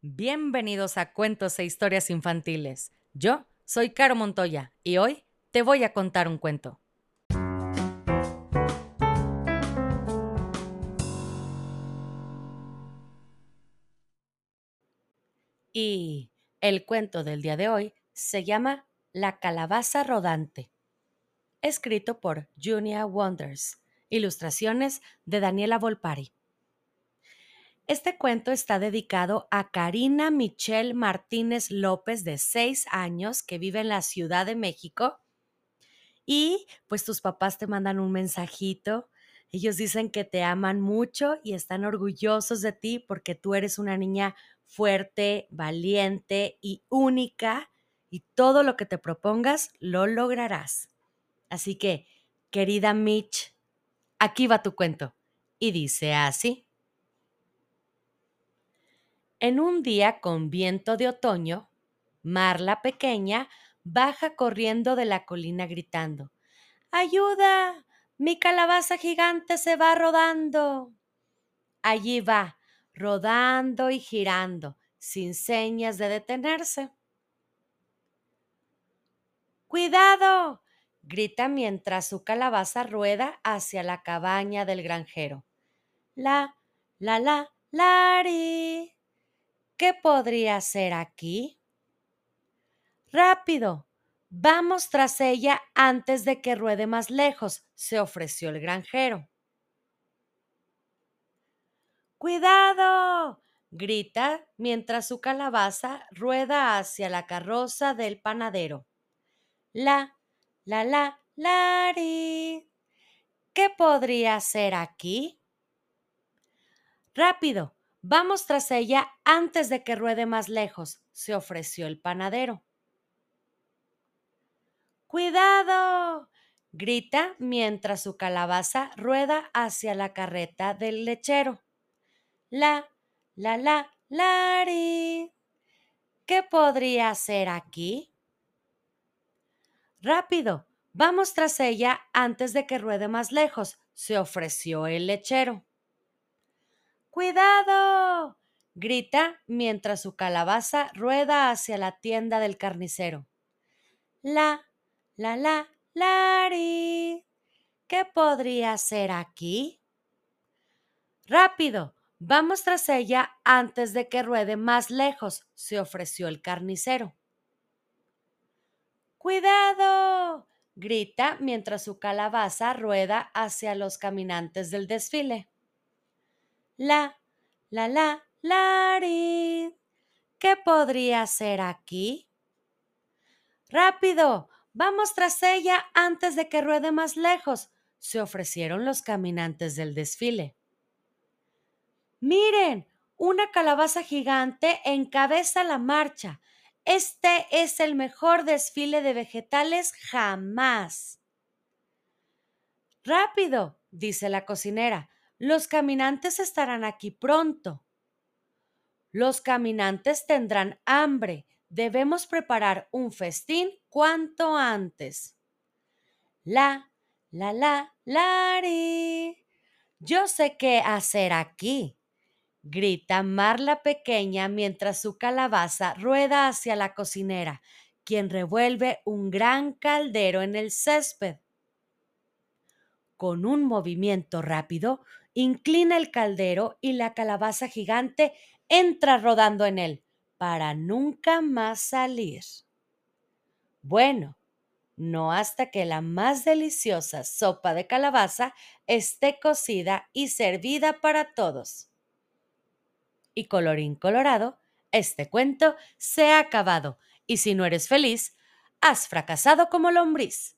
Bienvenidos a Cuentos e Historias Infantiles. Yo soy Caro Montoya y hoy te voy a contar un cuento. Y el cuento del día de hoy se llama La calabaza rodante, escrito por Junia Wonders, ilustraciones de Daniela Volpari. Este cuento está dedicado a Karina Michelle Martínez López, de seis años, que vive en la Ciudad de México. Y pues tus papás te mandan un mensajito. Ellos dicen que te aman mucho y están orgullosos de ti porque tú eres una niña fuerte, valiente y única y todo lo que te propongas lo lograrás. Así que, querida Mitch, aquí va tu cuento. Y dice así. En un día con viento de otoño, Marla pequeña baja corriendo de la colina gritando ¡Ayuda! Mi calabaza gigante se va rodando. Allí va, rodando y girando, sin señas de detenerse. ¡Cuidado! grita mientras su calabaza rueda hacia la cabaña del granjero. La, la, la, lari. ¿Qué podría ser aquí? Rápido, vamos tras ella antes de que ruede más lejos, se ofreció el granjero. ¡Cuidado! grita mientras su calabaza rueda hacia la carroza del panadero. La, la, la, lari. ¿Qué podría ser aquí? Rápido, Vamos tras ella antes de que ruede más lejos, se ofreció el panadero. ¡Cuidado! grita mientras su calabaza rueda hacia la carreta del lechero. La, la, la, lari. ¿Qué podría ser aquí? Rápido, vamos tras ella antes de que ruede más lejos, se ofreció el lechero. ¡Cuidado! grita mientras su calabaza rueda hacia la tienda del carnicero. La, la, la, lari. ¿Qué podría ser aquí? Rápido, vamos tras ella antes de que ruede más lejos, se ofreció el carnicero. ¡Cuidado! grita mientras su calabaza rueda hacia los caminantes del desfile la, la, la, lari. ¿Qué podría ser aquí? Rápido, vamos tras ella antes de que ruede más lejos, se ofrecieron los caminantes del desfile. Miren, una calabaza gigante encabeza la marcha. Este es el mejor desfile de vegetales jamás. Rápido, dice la cocinera, los caminantes estarán aquí pronto. Los caminantes tendrán hambre. Debemos preparar un festín cuanto antes. La, la, la, lari. Yo sé qué hacer aquí, grita Marla pequeña mientras su calabaza rueda hacia la cocinera, quien revuelve un gran caldero en el césped. Con un movimiento rápido, inclina el caldero y la calabaza gigante entra rodando en él para nunca más salir. Bueno, no hasta que la más deliciosa sopa de calabaza esté cocida y servida para todos. Y colorín colorado, este cuento se ha acabado, y si no eres feliz, has fracasado como lombriz.